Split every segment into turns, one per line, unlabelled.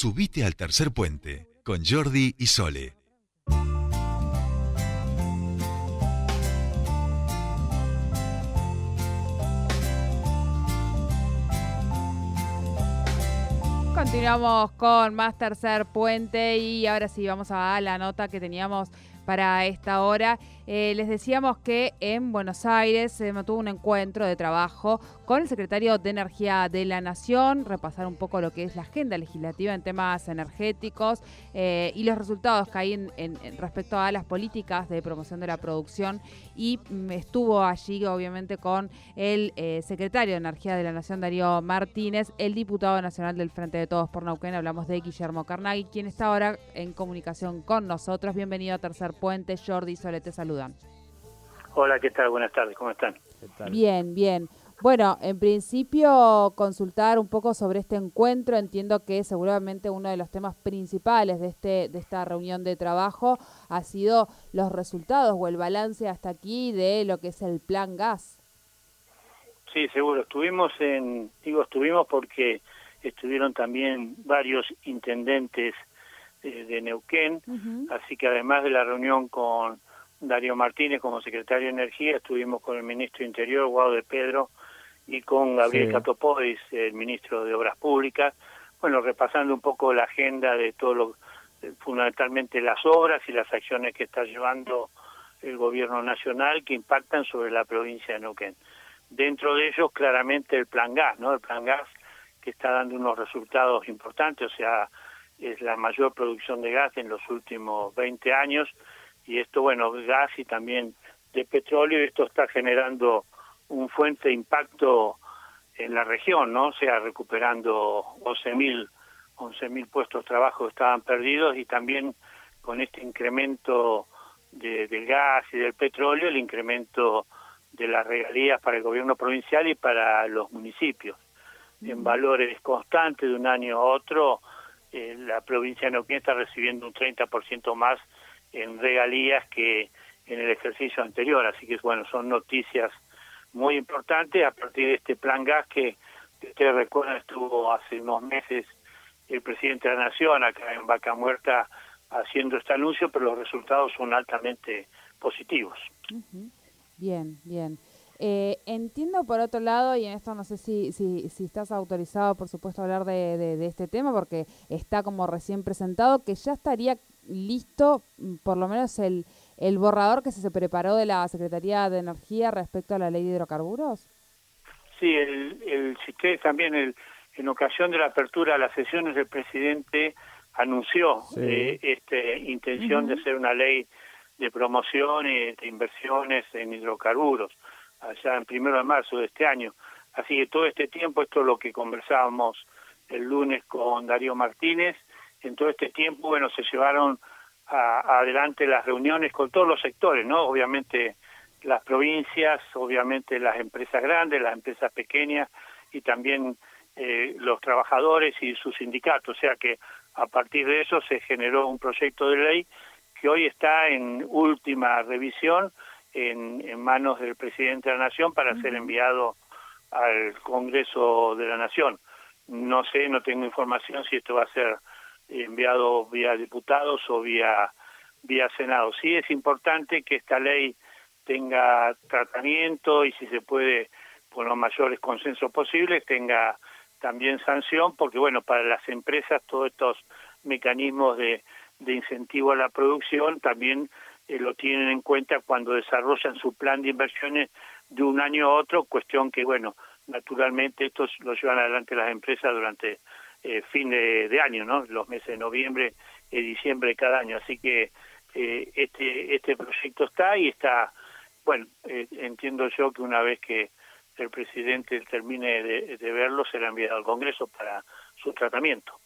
Subite al tercer puente con Jordi y Sole.
Continuamos con más tercer puente y ahora sí vamos a la nota que teníamos para esta hora. Eh, les decíamos que en Buenos Aires se mantuvo un encuentro de trabajo con el secretario de Energía de la Nación, repasar un poco lo que es la agenda legislativa en temas energéticos eh, y los resultados que hay en, respecto a las políticas de promoción de la producción. Y mm, estuvo allí, obviamente, con el eh, secretario de Energía de la Nación, Darío Martínez, el diputado nacional del Frente de Todos por Nauquén. Hablamos de Guillermo Carnaghi, quien está ahora en comunicación con nosotros. Bienvenido a Tercer Puente. Jordi y Sole te saludan.
Hola, ¿qué tal? Buenas tardes, ¿cómo están?
Bien, bien. Bueno, en principio consultar un poco sobre este encuentro. Entiendo que seguramente uno de los temas principales de este de esta reunión de trabajo ha sido los resultados o el balance hasta aquí de lo que es el plan gas.
Sí, seguro. Estuvimos en digo estuvimos porque estuvieron también varios intendentes eh, de Neuquén, así que además de la reunión con Darío Martínez como secretario de Energía, estuvimos con el ministro de Interior, Guado de Pedro, y con Gabriel sí. el ministro de Obras Públicas, bueno, repasando un poco la agenda de todo lo, fundamentalmente las obras y las acciones que está llevando el gobierno nacional que impactan sobre la provincia de Neuquén. Dentro de ellos, claramente el plan gas, ¿no? El plan gas que está dando unos resultados importantes, o sea, es la mayor producción de gas en los últimos 20 años y esto, bueno, gas y también de petróleo, esto está generando un fuente de impacto en la región, ¿no? O sea, recuperando 11.000 11.000 puestos de trabajo que estaban perdidos y también con este incremento de, del gas y del petróleo, el incremento de las regalías para el gobierno provincial y para los municipios. En valores constantes de un año a otro, eh, la provincia de Neuquén está recibiendo un 30% más en regalías que en el ejercicio anterior. Así que, bueno, son noticias muy importantes a partir de este plan gas que, ustedes recuerdan estuvo hace unos meses el presidente de la Nación acá en Vaca Muerta haciendo este anuncio, pero los resultados son altamente positivos.
Bien, bien. Eh, entiendo por otro lado, y en esto no sé si, si, si estás autorizado, por supuesto, a hablar de, de, este tema, porque está como recién presentado, que ya estaría listo, mm, por lo menos, el, el borrador que se preparó de la Secretaría de Energía respecto a la ley de hidrocarburos.
Sí, el, el, si también, el, en ocasión de la apertura de las sesiones, el presidente anunció eh, esta intención de hacer una ley de promoción y de inversiones en hidrocarburos allá en primero de marzo de este año. Así que todo este tiempo, esto es lo que conversábamos el lunes con Darío Martínez, en todo este tiempo, bueno, se llevaron adelante las reuniones con todos los sectores, ¿no? Obviamente las provincias, obviamente las empresas grandes, las empresas pequeñas y también eh, los trabajadores y sus sindicatos. O sea que a partir de eso se generó un proyecto de ley que hoy está en última revisión en, manos del presidente de la Nación para ser enviado al Congreso de la Nación. No sé, no tengo información si esto va a ser enviado vía diputados o vía vía Senado. Sí es importante que esta ley tenga tratamiento y si se puede con los mayores consensos posibles tenga también sanción porque bueno para las empresas todos estos mecanismos de, de incentivo a la producción también eh, lo tienen en cuenta cuando desarrollan su plan de inversiones de un año a otro, cuestión que, bueno, naturalmente estos lo llevan adelante las empresas durante eh, fin de, año, ¿no? Los meses de noviembre y diciembre de cada año. Así que eh, este, este proyecto está y está, bueno, eh, entiendo yo que una vez que el presidente termine de, de verlo, será enviado al Congreso para su tratamiento.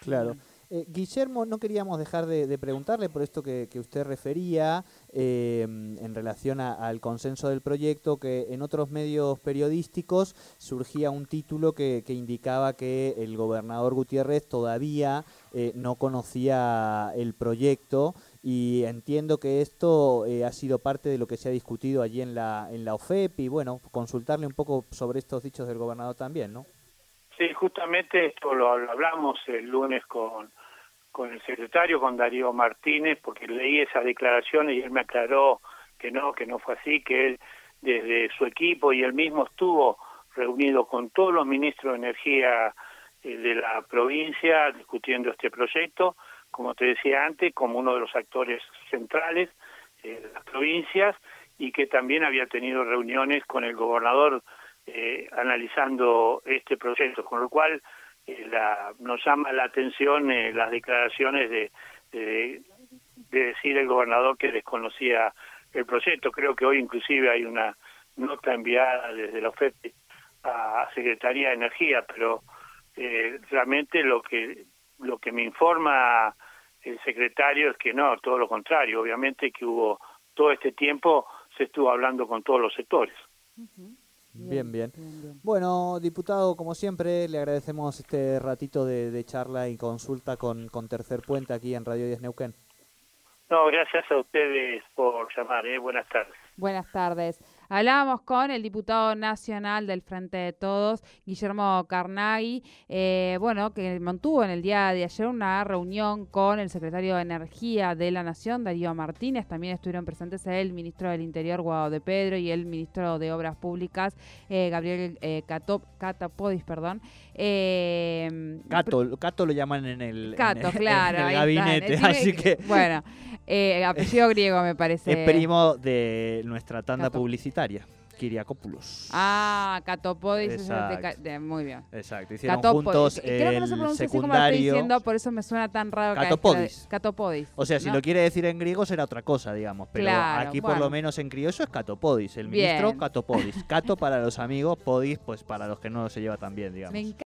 Claro. Eh, Guillermo, no queríamos dejar de, preguntarle por esto que, usted refería eh, en relación al consenso del proyecto, que en otros medios periodísticos surgía un título que, indicaba que el gobernador Gutiérrez todavía eh, no conocía el proyecto y entiendo que esto ha sido parte de lo que se ha discutido allí en la, en la OFEP y bueno, consultarle un poco sobre estos dichos del gobernador también, ¿no?
Sí, justamente esto lo, hablamos el lunes con, con el secretario, con Darío Martínez, porque leí esas declaraciones y él me aclaró que no, que no fue así, que él desde su equipo y él mismo estuvo reunido con todos los ministros de energía eh, de la provincia discutiendo este proyecto, como te decía antes, como uno de los actores centrales eh, de las provincias y que también había tenido reuniones con el gobernador eh, analizando este proyecto, con lo cual la, nos llama la atención las declaraciones de, de, de decir el gobernador que desconocía el proyecto. Creo que hoy inclusive hay una nota enviada desde la OFEP a Secretaría de Energía, pero eh, realmente lo que lo que me informa el secretario es que no, todo lo contrario, obviamente que hubo todo este tiempo se estuvo hablando con todos los sectores.
Bien bien, Bueno, diputado, como siempre, le agradecemos este ratito de, charla y consulta con, con Tercer Puente aquí en Radio 10 Neuquén.
No, gracias a ustedes por llamar. ¿eh? Buenas tardes.
Buenas tardes. Hablábamos con el diputado nacional del Frente de Todos, Guillermo Carnaghi, eh, bueno, que mantuvo en el día de ayer una reunión con el secretario de Energía de la Nación, Darío Martínez. También estuvieron presentes el ministro del Interior, Guado de Pedro, y el ministro de Obras Públicas, eh, Gabriel eh, Catapodis, perdón.
Eh, Cato, Cato lo llaman en el,
Cato, claro,
gabinete, así que...
Bueno, eh, apellido griego me parece.
Es primo de nuestra tanda publicitaria. Kiriakopoulos.
Ah, Catopodis. muy bien.
Exacto. Hicieron juntos Creo que no se pronuncia así como lo estoy diciendo,
por eso me suena tan raro.
Catopodis.
Catopodis.
O sea, si lo quiere decir en griego será otra cosa, digamos. Pero aquí por lo menos en criollo es Catopodis. El ministro Catopodis. Cato para los amigos, Podis pues para los que no se lleva tan bien, digamos.